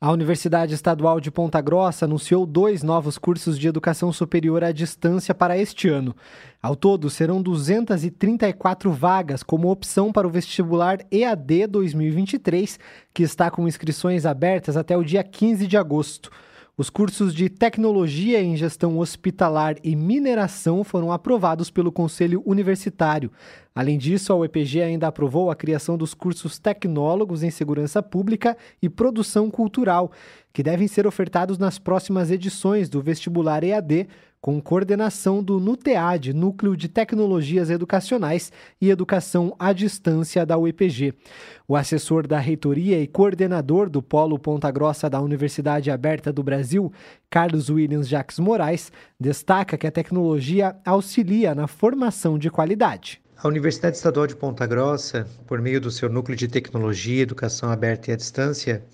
A Universidade Estadual de Ponta Grossa anunciou dois novos cursos de educação superior à distância para este ano. Ao todo, serão 234 vagas como opção para o vestibular EAD 2023, que está com inscrições abertas até o dia 15 de agosto. Os cursos de Tecnologia em Gestão Hospitalar e Mineração foram aprovados pelo Conselho Universitário. Além disso, a UEPG ainda aprovou a criação dos cursos Tecnólogos em Segurança Pública e Produção Cultural, que devem ser ofertados nas próximas edições do vestibular EAD, com coordenação do NUTEAD, Núcleo de Tecnologias Educacionais e Educação à Distância da UEPG. O assessor da reitoria e coordenador do Polo Ponta Grossa da Universidade Aberta do Brasil, Carlos Williams Jacques Moraes, destaca que a tecnologia auxilia na formação de qualidade. A Universidade Estadual de Ponta Grossa, por meio do seu núcleo de tecnologia, educação aberta e à distância,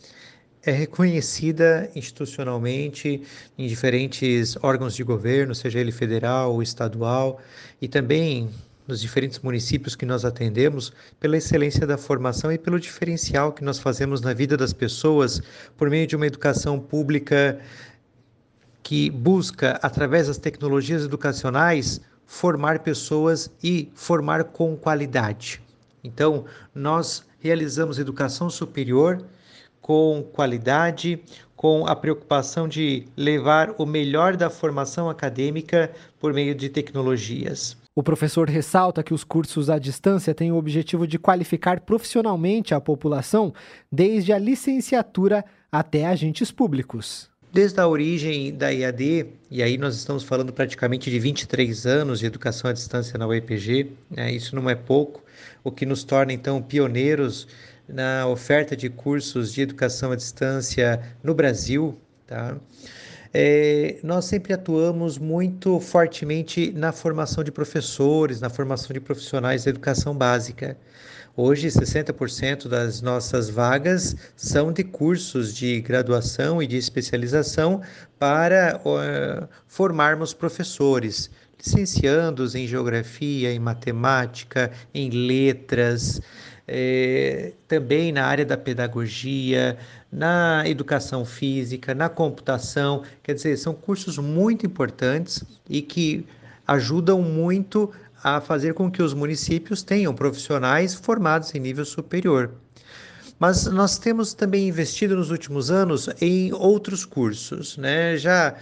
é reconhecida institucionalmente em diferentes órgãos de governo, seja ele federal ou estadual, e também nos diferentes municípios que nós atendemos, pela excelência da formação e pelo diferencial que nós fazemos na vida das pessoas por meio de uma educação pública que busca, através das tecnologias educacionais, formar pessoas e formar com qualidade. Então, nós realizamos educação superior com qualidade, com a preocupação de levar o melhor da formação acadêmica por meio de tecnologias. O professor ressalta que os cursos à distância têm o objetivo de qualificar profissionalmente a população, desde a licenciatura até agentes públicos. Desde a origem da IAD, e aí nós estamos falando praticamente de 23 anos de educação à distância na UEPG, né? isso não é pouco, o que nos torna então pioneiros na oferta de cursos de educação à distância no Brasil, tá? É, nós sempre atuamos muito fortemente na formação de professores, na formação de profissionais da educação básica. Hoje, 60% das nossas vagas são de cursos de graduação e de especialização para uh, formarmos professores, licenciandos em geografia, em matemática, em letras é, também na área da pedagogia, na educação física, na computação. Quer dizer, são cursos muito importantes e que ajudam muito a fazer com que os municípios tenham profissionais formados em nível superior. Mas nós temos também investido nos últimos anos em outros cursos, né? Já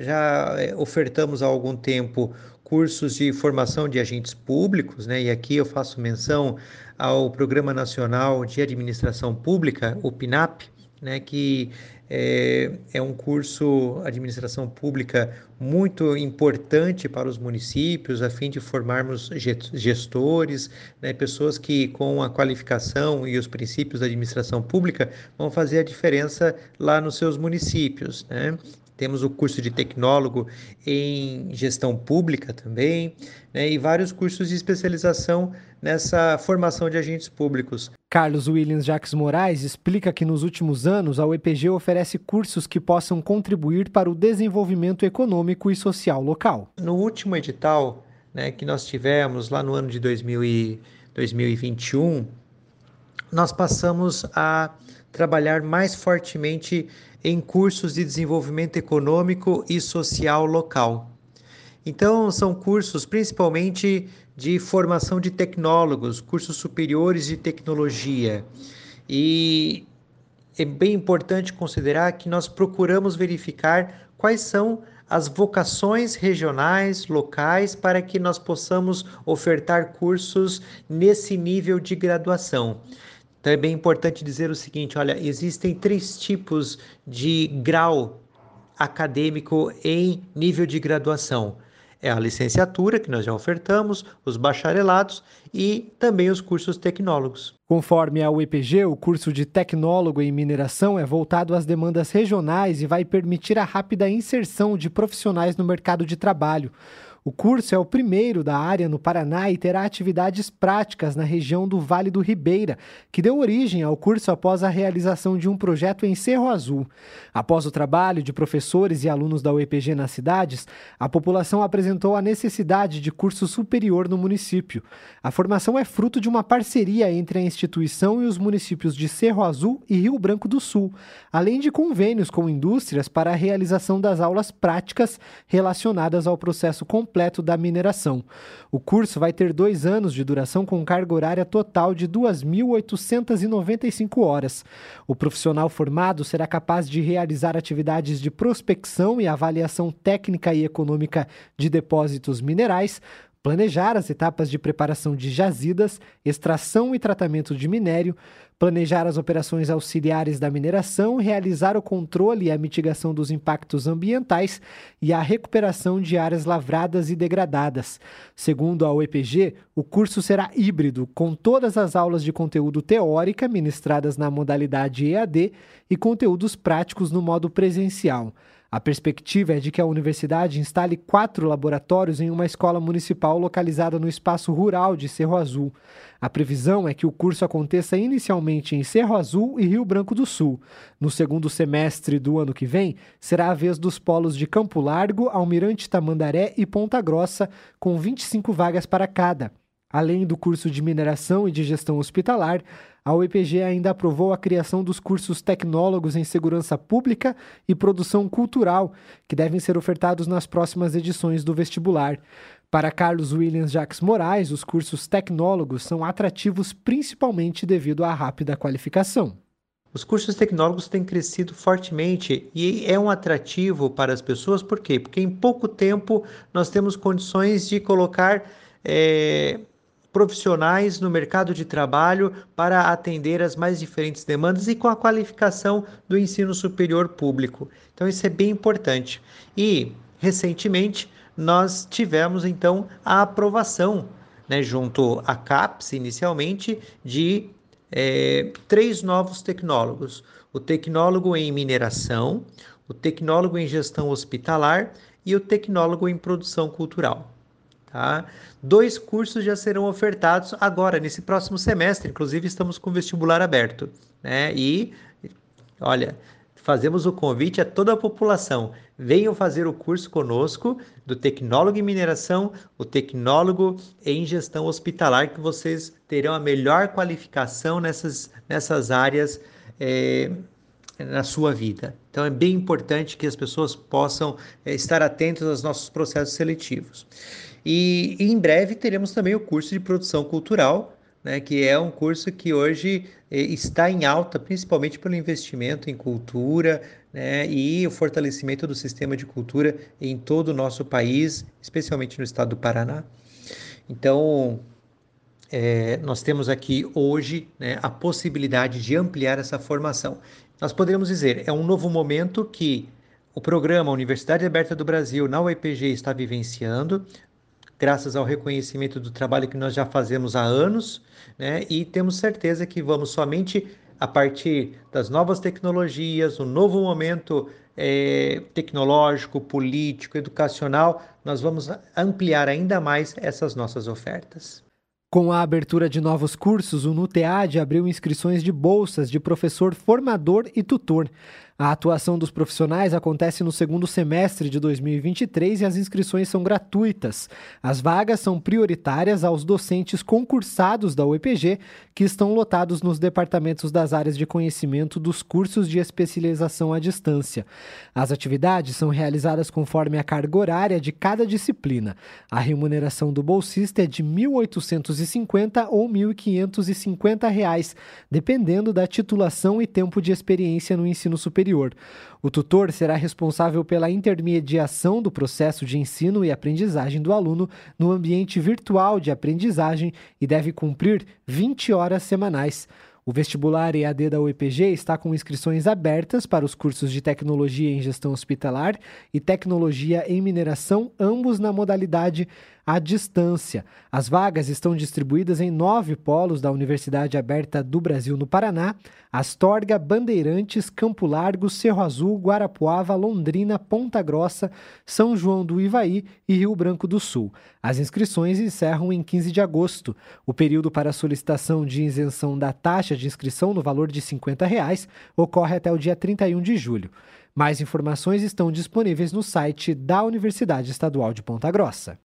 já é, ofertamos há algum tempo cursos de formação de agentes públicos, né? E aqui eu faço menção ao Programa Nacional de Administração Pública, o PNAP, né? Que é, é um curso administração pública muito importante para os municípios, a fim de formarmos gestores, né? pessoas que com a qualificação e os princípios da administração pública vão fazer a diferença lá nos seus municípios, né? Temos o curso de tecnólogo em gestão pública também, né, e vários cursos de especialização nessa formação de agentes públicos. Carlos Williams Jacques Moraes explica que nos últimos anos a UEPG oferece cursos que possam contribuir para o desenvolvimento econômico e social local. No último edital né, que nós tivemos lá no ano de 2000 e 2021, nós passamos a trabalhar mais fortemente em cursos de desenvolvimento econômico e social local. Então, são cursos principalmente de formação de tecnólogos, cursos superiores de tecnologia. E é bem importante considerar que nós procuramos verificar quais são as vocações regionais, locais, para que nós possamos ofertar cursos nesse nível de graduação. Então é bem importante dizer o seguinte: olha, existem três tipos de grau acadêmico em nível de graduação. É a licenciatura, que nós já ofertamos, os bacharelados e também os cursos tecnólogos. Conforme a UEPG, o curso de tecnólogo em mineração é voltado às demandas regionais e vai permitir a rápida inserção de profissionais no mercado de trabalho. O curso é o primeiro da área no Paraná e terá atividades práticas na região do Vale do Ribeira, que deu origem ao curso após a realização de um projeto em Cerro Azul. Após o trabalho de professores e alunos da UEPG nas cidades, a população apresentou a necessidade de curso superior no município. A formação é fruto de uma parceria entre a instituição e os municípios de Cerro Azul e Rio Branco do Sul, além de convênios com indústrias para a realização das aulas práticas relacionadas ao processo completo completo da mineração. O curso vai ter dois anos de duração com carga horária total de 2.895 horas. O profissional formado será capaz de realizar atividades de prospecção e avaliação técnica e econômica de depósitos minerais, planejar as etapas de preparação de jazidas, extração e tratamento de minério, planejar as operações auxiliares da mineração, realizar o controle e a mitigação dos impactos ambientais e a recuperação de áreas lavradas e degradadas. Segundo a UEPG, o curso será híbrido, com todas as aulas de conteúdo teórica ministradas na modalidade EAD e conteúdos práticos no modo presencial. A perspectiva é de que a universidade instale quatro laboratórios em uma escola municipal localizada no espaço rural de Cerro Azul. A previsão é que o curso aconteça inicialmente em Cerro Azul e Rio Branco do Sul. No segundo semestre do ano que vem, será a vez dos polos de Campo Largo, Almirante Tamandaré e Ponta Grossa, com 25 vagas para cada. Além do curso de mineração e de gestão hospitalar, a UEPG ainda aprovou a criação dos cursos tecnólogos em segurança pública e produção cultural, que devem ser ofertados nas próximas edições do vestibular. Para Carlos Williams Jacques Moraes, os cursos tecnólogos são atrativos principalmente devido à rápida qualificação. Os cursos tecnólogos têm crescido fortemente e é um atrativo para as pessoas, por quê? Porque em pouco tempo nós temos condições de colocar é, profissionais no mercado de trabalho para atender as mais diferentes demandas e com a qualificação do ensino superior público. Então, isso é bem importante. E, recentemente, nós tivemos então a aprovação, né, junto à CAPES, inicialmente, de é, três novos tecnólogos: o tecnólogo em mineração, o tecnólogo em gestão hospitalar e o tecnólogo em produção cultural. Tá? Dois cursos já serão ofertados agora, nesse próximo semestre. Inclusive, estamos com o vestibular aberto. Né? E, olha, fazemos o convite a toda a população. Venham fazer o curso conosco do tecnólogo em mineração, o tecnólogo em gestão hospitalar, que vocês terão a melhor qualificação nessas, nessas áreas. É, na sua vida. Então é bem importante que as pessoas possam é, estar atentas aos nossos processos seletivos. E, e em breve teremos também o curso de produção cultural, né, que é um curso que hoje eh, está em alta, principalmente pelo investimento em cultura né, e o fortalecimento do sistema de cultura em todo o nosso país, especialmente no estado do Paraná. Então, é, nós temos aqui hoje né, a possibilidade de ampliar essa formação. Nós poderíamos dizer, é um novo momento que o programa Universidade Aberta do Brasil na UEPG está vivenciando, graças ao reconhecimento do trabalho que nós já fazemos há anos, né? E temos certeza que vamos somente a partir das novas tecnologias, um novo momento é, tecnológico, político, educacional, nós vamos ampliar ainda mais essas nossas ofertas. Com a abertura de novos cursos, o NUTEAD abriu inscrições de bolsas de professor formador e tutor. A atuação dos profissionais acontece no segundo semestre de 2023 e as inscrições são gratuitas. As vagas são prioritárias aos docentes concursados da UEPG, que estão lotados nos departamentos das áreas de conhecimento dos cursos de especialização à distância. As atividades são realizadas conforme a carga horária de cada disciplina. A remuneração do bolsista é de R$ 1.850 ou R$ 1.550, dependendo da titulação e tempo de experiência no ensino superior superior. O tutor será responsável pela intermediação do processo de ensino e aprendizagem do aluno no ambiente virtual de aprendizagem e deve cumprir 20 horas semanais. O vestibular EAD da UEPG está com inscrições abertas para os cursos de Tecnologia em Gestão Hospitalar e Tecnologia em Mineração, ambos na modalidade à distância. As vagas estão distribuídas em nove polos da Universidade Aberta do Brasil no Paraná: Astorga, Bandeirantes, Campo Largo, Cerro Azul, Guarapuava, Londrina, Ponta Grossa, São João do Ivaí e Rio Branco do Sul. As inscrições encerram em 15 de agosto. O período para solicitação de isenção da taxa de inscrição no valor de 50 reais ocorre até o dia 31 de julho. Mais informações estão disponíveis no site da Universidade Estadual de Ponta Grossa.